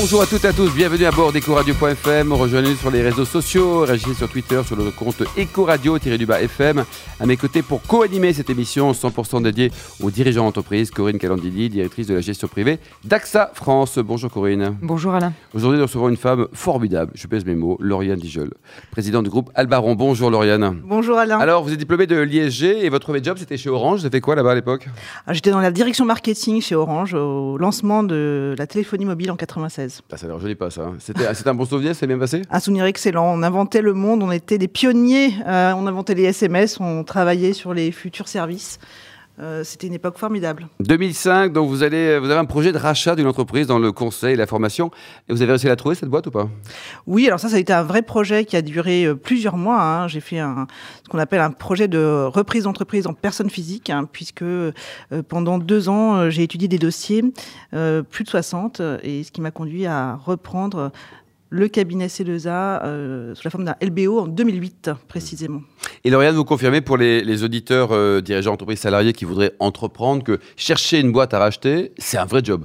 Bonjour à toutes et à tous, bienvenue à bord d'Ecoradio.fm. Rejoignez-nous sur les réseaux sociaux, réagissez sur Twitter sur le compte Ecoradio-FM. À mes côtés pour co-animer cette émission 100% dédiée aux dirigeants d'entreprise, Corinne Calandini, directrice de la gestion privée d'AXA France. Bonjour Corinne. Bonjour Alain. Aujourd'hui, nous recevons une femme formidable, je pèse mes mots, Lauriane Dijol, présidente du groupe Albaron. Bonjour Lauriane. Bonjour Alain. Alors, vous êtes diplômée de l'ISG et votre premier job, c'était chez Orange. Vous avez fait quoi là-bas à l'époque? Ah, J'étais dans la direction marketing chez Orange au lancement de la téléphonie mobile en 96. Ah, Ça pas ça. hein. C'était c'était un bon souvenir, c'est bien passé? Un souvenir excellent. On inventait le monde, on était des pionniers. Euh, on inventait les SMS, on travaillait sur les futurs services. Euh, C'était une époque formidable. 2005, donc vous, allez, vous avez un projet de rachat d'une entreprise dans le conseil et la formation. Et vous avez réussi à la trouver, cette boîte ou pas? Oui, alors ça, ça a été un vrai projet qui a duré euh, plusieurs mois. hein. J'ai fait un, ce qu'on appelle un projet de reprise d'entreprise en personne physique, hein, puisque euh, pendant deux ans, j'ai étudié des dossiers, plus de 60, euh, et ce qui m'a conduit à reprendre le cabinet C2A euh, sous la forme d'un LBO en 2008 précisément. Et Lauriane, vous confirmez pour les, auditeurs euh, dirigeants d'entreprise salariés qui voudraient entreprendre que chercher une boîte à racheter, c'est un vrai job.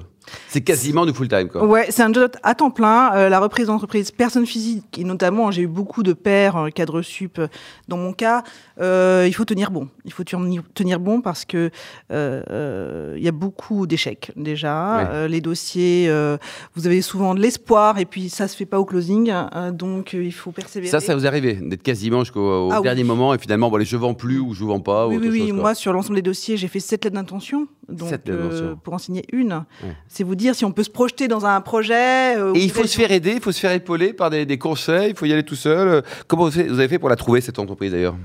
C'est quasiment du full-time. quoi. Ouais, c'est un job à temps plein. Euh, la reprise d'entreprise personne physique, et notamment, j'ai eu beaucoup de pairs, euh, cadres sup. euh, Dans mon cas, euh, il faut tenir bon. Il faut tenir bon parce que euh, il y a beaucoup d'échecs déjà. Ouais. Les dossiers, vous avez souvent de l'espoir et puis ça se fait pas au closing, euh, donc euh, il faut persévérer. Ça, ça vous est arrivé d'être quasiment jusqu'au au Ah oui. dernier moment et finalement, bon, allez, je vends plus ou je vends pas Oui, ou oui, chose. Moi, sur l'ensemble des dossiers, j'ai fait sept lettres d'intention. Donc, pour en signer une, Ouais. c'est vous dire si on peut se projeter dans un projet. euh, Et il faut se faire aider, il faut se faire épauler par des, des conseils, il faut y aller tout seul. Euh, Comment vous avez- fait pour la trouver, cette entreprise d'ailleurs?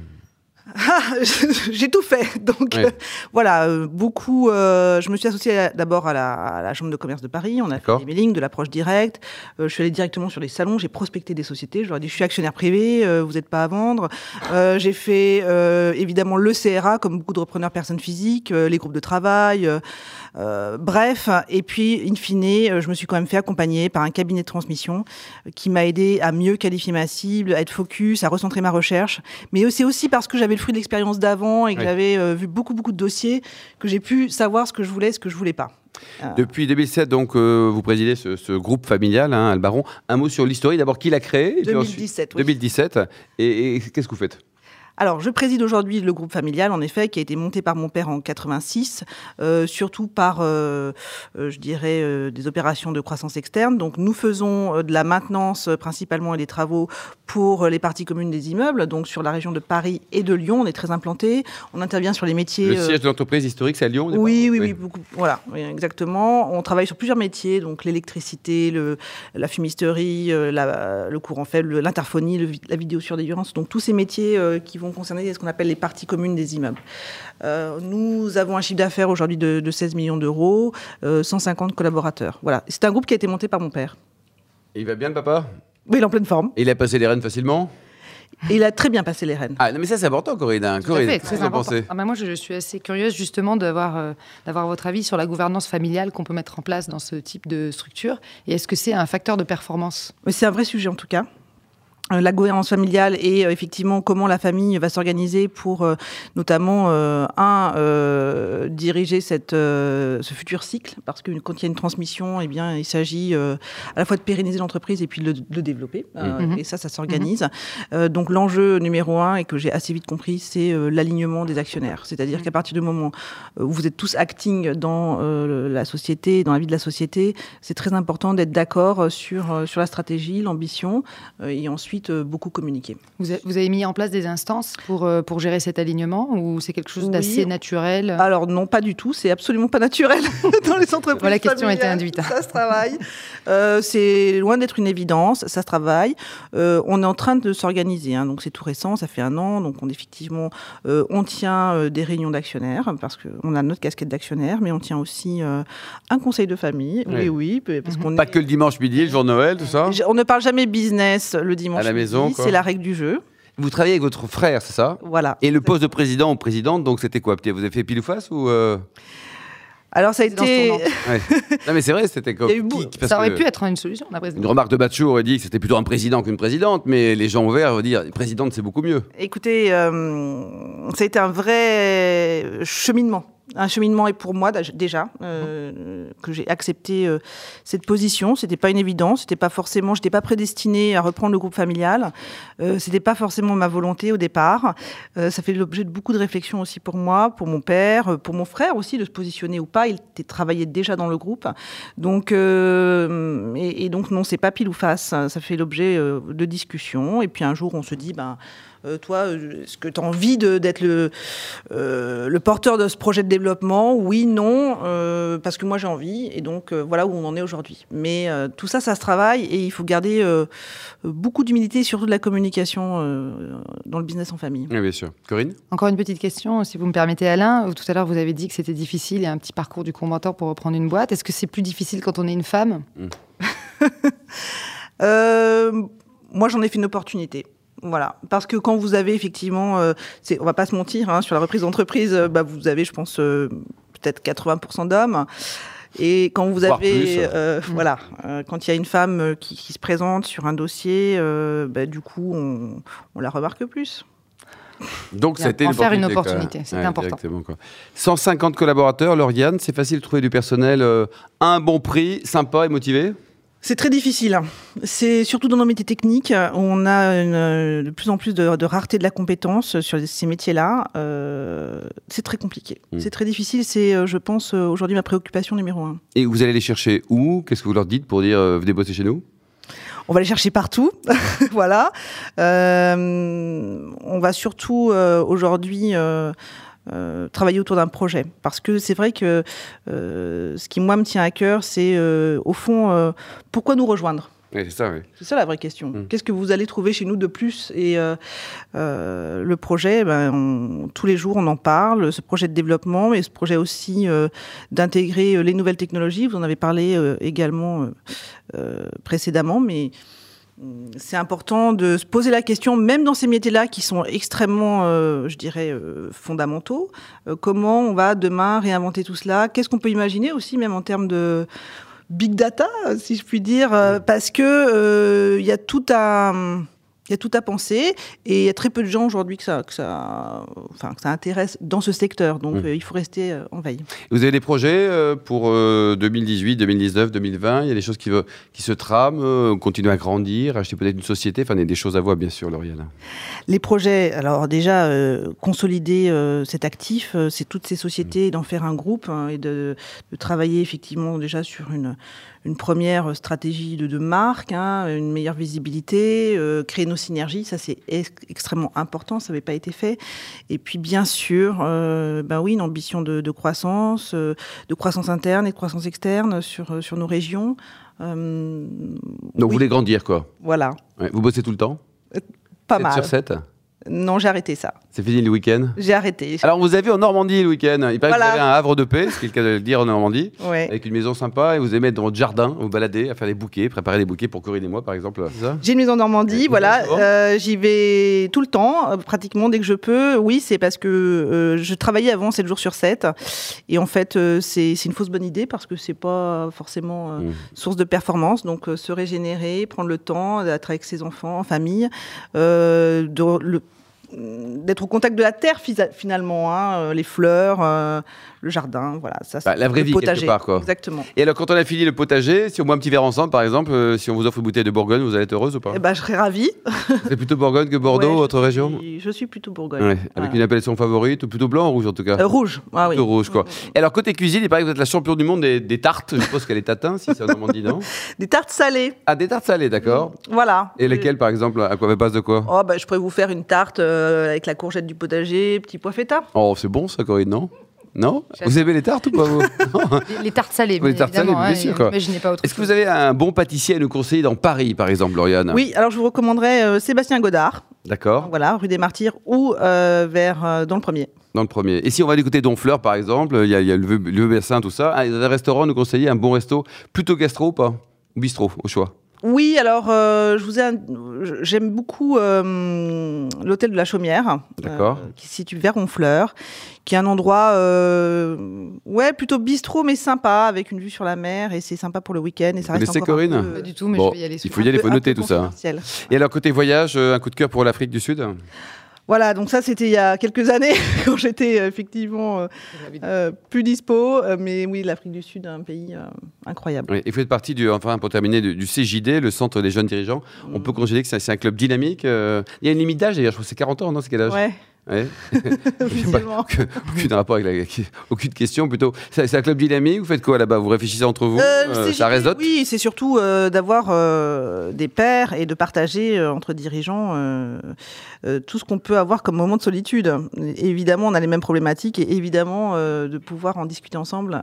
j'ai tout fait. Donc Ouais. euh, voilà, euh, beaucoup. euh, je me suis associée d'abord à la, à la Chambre de commerce de Paris. On a fait des mailings, de l'approche directe. Euh, je suis allée directement sur les salons. J'ai prospecté des sociétés. Je leur ai dit je suis actionnaire privé, vous n'êtes pas à vendre. J'ai fait évidemment le CRA comme beaucoup de repreneurs personnes physiques, les groupes de travail. bref, et puis, in fine, je me suis quand même fait accompagner par un cabinet de transmission qui m'a aidé à mieux qualifier ma cible, à être focus, à recentrer ma recherche. Mais c'est aussi parce que j'avais le fruit de l'expérience d'avant et que Oui. j'avais euh, vu beaucoup, beaucoup de dossiers que j'ai pu savoir ce que je voulais, ce que je voulais pas. Depuis 2007, donc, euh, vous présidez ce, ce groupe familial, hein, Albaron. Un mot sur l'historique. D'abord, qui l'a créé? Et puis ensuite- 2017, oui. 2017. Et, et qu'est-ce que vous faites? Alors, je préside aujourd'hui le groupe familial, en effet, qui a été monté par mon père en 86, euh, surtout par, euh, euh, je dirais, euh, des opérations de croissance externe. Donc, nous faisons de la maintenance principalement et des travaux pour les parties communes des immeubles. Donc, sur la région de Paris et de Lyon, on est très implanté. On intervient sur les métiers. Le siège de l'entreprise historique, c'est à Lyon oui, oui, oui, beaucoup. Voilà, oui, exactement. On travaille sur plusieurs métiers, donc l'électricité, le, la fumisterie, la- le courant faible, le- l'interphonie, la vidéosurveillance. Donc tous ces métiers qui vont concerner ce qu'on appelle les parties communes des immeubles. Euh, nous avons un chiffre d'affaires aujourd'hui de, de 16 millions d'euros, euh, 150 collaborateurs. Voilà. C'est un groupe qui a été monté par mon père. Et il va bien, le papa? Oui, il est en pleine forme. Et il a passé les rênes facilement? Et il a très bien passé les rênes. Ah, non, mais ça, c'est important, Corinne. hein. Corinne, fait, très que vous en important. pensez? Ah bah moi, je, je suis assez curieuse justement d'avoir euh, d'avoir votre avis sur la gouvernance familiale qu'on peut mettre en place dans ce type de structure. Et est-ce que c'est un facteur de performance? Mais c'est un vrai sujet en tout cas. Euh, La gouvernance familiale et euh, effectivement comment la famille va s'organiser pour euh, notamment euh, un diriger cette ce futur cycle. Parce que quand il y a une transmission eh bien il s'agit à la fois de pérenniser l'entreprise et puis de le, développer. Mhm. et ça ça s'organise. Euh, donc l'enjeu numéro un et que j'ai assez vite compris c'est l'alignement des actionnaires. C'est-à-dire qu'à partir du moment où vous êtes tous acting dans la société dans la vie de la société c'est très important d'être d'accord sur, sur la stratégie, l'ambition, et ensuite euh, beaucoup communiquer. vous, a- vous avez mis en place des instances pour, euh, pour gérer cet alignement ou c'est quelque chose Oui. d'assez naturel Alors non, pas du tout, c'est absolument pas naturel dans les entreprises. Voilà, la question était induite. Ça se travaille. Euh, c'est loin d'être une évidence, ça se travaille. Euh, on est en train de s'organiser, hein, donc c'est tout récent, ça fait un an, donc on effectivement, euh, on tient euh, des réunions d'actionnaires parce qu'on a notre casquette d'actionnaire, mais on tient aussi euh, un conseil de famille. Oui. Oui, oui, parce Mhm. qu'on Pas est- que le dimanche midi, le jour de Noël, tout ça On ne parle jamais business le dimanche la maison, c'est la règle du jeu. Vous travaillez avec votre frère, c'est ça Voilà. Et le poste de président ou présidente, donc c'était quoi Vous avez fait pile ou face ou euh, Alors ça a été. Ouais. Non, mais c'est vrai, c'était comme. Il y a eu beau- qui- parce Ça aurait pu être une solution, la Une présidence. remarque de Batchou aurait dit que c'était plutôt un président qu'une présidente, mais les gens ouverts veulent dire présidente, c'est beaucoup mieux. Écoutez, euh, ça a été un vrai cheminement. Un cheminement et pour moi déjà euh, que j'ai accepté euh, cette position. C'était pas une évidence. C'était pas forcément. J'étais pas prédestinée à reprendre le groupe familial. Euh, C'était pas forcément ma volonté au départ. Euh, ça fait l'objet de beaucoup de réflexions aussi pour moi, pour mon père, pour mon frère aussi de se positionner ou pas. Il était travaillait déjà dans le groupe. Donc et, et donc non, c'est pas pile ou face. Ça fait l'objet de discussions. Et puis un jour, on se dit ben toi, euh, est-ce que tu as envie de- d'être le, euh, le porteur de ce projet de développement? Oui, non, euh, parce que moi j'ai envie, et donc euh, voilà où on en est aujourd'hui. Mais euh, tout ça, ça se travaille, et il faut garder euh, beaucoup d'humilité, et surtout de la communication euh, dans le business en famille. Oui, bien sûr. Corinne? Encore une petite question, si vous me permettez, Alain. Tout à l'heure, vous avez dit que c'était difficile et un petit parcours du combattant pour reprendre une boîte. Est-ce que c'est plus difficile quand on est une femme? Euh, moi, j'en ai fait une opportunité. Voilà, parce que quand vous avez effectivement, euh, c'est- on va pas se mentir, hein, sur la reprise d'entreprise, euh, bah, vous avez, je pense, euh, peut-être 80% d'hommes. Et quand vous avez, plus. euh, voilà, euh, quand il y a une femme qui, qui se présente sur un dossier, euh, bah, du coup, on, on la remarque plus. Donc c'était une opportunité, c'était important. exactement, quoi. 150 collaborateurs, Lauriane, c'est facile de trouver du personnel euh, à un bon prix, sympa et motivé? C'est très difficile. hein. C'est surtout dans nos métiers techniques, on a une, euh, de plus en plus de, de rareté de la compétence sur ces métiers-là. Euh, c'est très compliqué. Mm. C'est très difficile. C'est, euh, je pense, aujourd'hui ma préoccupation numéro un. Et vous allez les chercher où? Qu'est-ce que vous leur dites pour dire euh, venez bosser chez nous? On va les chercher partout, voilà. Euh, on va surtout aujourd'hui euh, travailler autour d'un projet, parce que c'est vrai que euh, ce qui moi me tient à cœur, c'est euh, au fond pourquoi nous rejoindre? Oui, c'est ça, oui. C'est ça la vraie question. Mm. Qu'est-ce que vous allez trouver chez nous de plus? Et euh, euh, le projet, ben, on- tous les jours, on en parle, ce projet de développement, et ce projet aussi euh, d'intégrer les nouvelles technologies. Vous en avez parlé également précédemment, mais c'est important de se poser la question, même dans ces métiers-là qui sont extrêmement, euh, je dirais, euh, fondamentaux, euh, comment on va demain réinventer tout cela? Qu'est-ce qu'on peut imaginer aussi, même en termes de big data, si je puis dire, euh, parce que euh, il y a tout à il y a tout à penser et il y a très peu de gens aujourd'hui que ça, que ça, enfin, que ça intéresse dans ce secteur. Donc Mm. euh, il faut rester euh, en veille. Vous avez des projets euh, pour euh, 2018, 2019, 2020 Il y a des choses qui, qui se trament, continuer à grandir, acheter peut-être une société? Enfin, il y a des choses à voir, bien sûr, Lauriane. Les projets, alors déjà, consolider cet actif, c'est toutes ces sociétés, et d'en faire un groupe hein, et de, de travailler effectivement déjà sur une, une première stratégie de, de marque, hein, une meilleure visibilité, euh, créer nos synergies, ça c'est ex- extrêmement important, ça n'avait pas été fait. Et puis bien sûr, euh, ben oui, une ambition de, de croissance, euh, de croissance interne et de croissance externe sur, euh, sur nos régions. Donc, oui, vous voulez grandir, quoi? Voilà, Ouais, Vous bossez tout le temps? Pas 7 mal. sur 7 Non, j'ai arrêté ça. C'est fini le week-end J'ai arrêté. Alors, vous avez en Normandie le week-end. Il paraît Voilà. que vous avez un havre de paix, ce qui est le cas de le dire en Normandie, Ouais. avec une maison sympa, et vous aimez être dans votre jardin, vous balader, à faire des bouquets, préparer des bouquets pour Corinne et moi, par exemple. J'ai une maison en Normandie, Et voilà. euh, J'y vais tout le temps, euh, pratiquement dès que je peux. Oui, c'est parce que euh, je travaillais avant 7 jours sur 7. Et en fait, euh, c'est c'est une fausse bonne idée parce que c'est pas forcément euh, Mmh. source de performance. Donc, euh, se régénérer, prendre le temps d'être avec ses enfants, en famille, euh, de- le- d'être au contact de la terre finalement, hein, euh, les fleurs, euh, le jardin, voilà. Ça, Bah, la vraie le vie, quelque potager. part, quoi. Exactement. Et alors, quand on a fini le potager, si on boit un petit verre ensemble, par exemple, euh, si on vous offre une bouteille de Bourgogne, vous allez être heureuse ou pas? Eh ben, je serais ravie. C'est plutôt Bourgogne que Bordeaux, Ouais, votre région? suis- Je suis plutôt Bourgogne. Ouais, Avec une appellation favorite, ou plutôt blanc ou rouge en tout cas? Euh, rouge, ah oui. Plutôt rouge, quoi. Et alors, côté cuisine, il paraît que vous êtes la championne du monde des, des tartes. Je suppose qu'elle est tatin, si c'est en Normandie, non? Des tartes salées, Ah, des tartes salées, d'accord. voilà. Et lesquelles, par exemple? À quoi base de quoi? Oh, bah, je pourrais vous faire une tarte euh, avec la courgette du potager, petit pois feta. Oh, c'est bon ça, Corinne, non? Non? Vous aimez les tartes ou pas vous? Les, les tartes salées, Oui, les tartes salées, bien sûr, quoi. N'imaginez pas autre Est-ce que vous avez un bon pâtissier à nous conseiller dans Paris, par exemple, Lauriane? Oui, alors je vous recommanderais euh, Sébastien Godard, D'accord, voilà, rue des Martyrs, ou euh, vers euh, dans le premier. dans le premier. Et si on va du côté d'Honfleur, par exemple, il y a, il y a le Vieux- le Bessin, tout ça. Ah, il y a un restaurant, nous conseiller un bon resto, plutôt gastro ou pas? Ou bistrot, au choix? Oui, alors euh, je vous ai, j'aime beaucoup euh, l'hôtel de la Chaumière, euh, qui se situe vers Honfleur, qui est un endroit, euh, ouais, plutôt bistrot mais sympa, avec une vue sur la mer et c'est sympa pour le week-end et ça reste un Corinne peu, Pas du tout, mais Bon, je vais y aller. il faut y aller, il faut noter tout ça. Et alors, côté voyage, un coup de cœur pour l'Afrique du Sud? Voilà, donc ça c'était il y a quelques années quand j'étais euh, effectivement euh, euh, plus dispo, mais oui, l'Afrique du Sud, un pays euh, incroyable. Oui, et vous faites partie du, enfin pour terminer, du, du CJD, le Centre des jeunes dirigeants. On peut considérer que c'est c'est un club dynamique. euh, Il y a une limite d'âge d'ailleurs, je crois que c'est 40 ans, non C'est quel âge? Ouais, Ouais. officiellement. Que- aucune rapport avec la, aucune question plutôt. C'est un club dynamique. Vous faites quoi là-bas? Vous réfléchissez entre vous? Euh, Euh, Ça réseaute? Oui, c'est surtout euh, d'avoir euh, des pairs et de partager euh, entre dirigeants tout ce qu'on peut avoir comme moment de solitude. Et évidemment, on a les mêmes problématiques et évidemment, de pouvoir en discuter ensemble,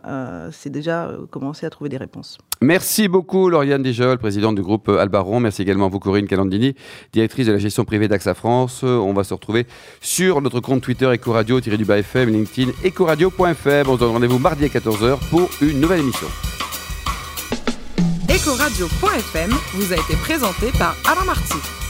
c'est déjà commencer à trouver des réponses. Merci beaucoup Lauriane Desjol, présidente du groupe Albaron. Merci également à vous Corinne Calandini, directrice de la gestion privée d'AXA France. On va se retrouver sur notre compte Twitter Ecoradio, tiré du bas FM, LinkedIn, ecoradio.fm. On se donne rendez-vous mardi à 14h pour une nouvelle émission. Ecoradio.fm vous a été présenté par Alain Marty.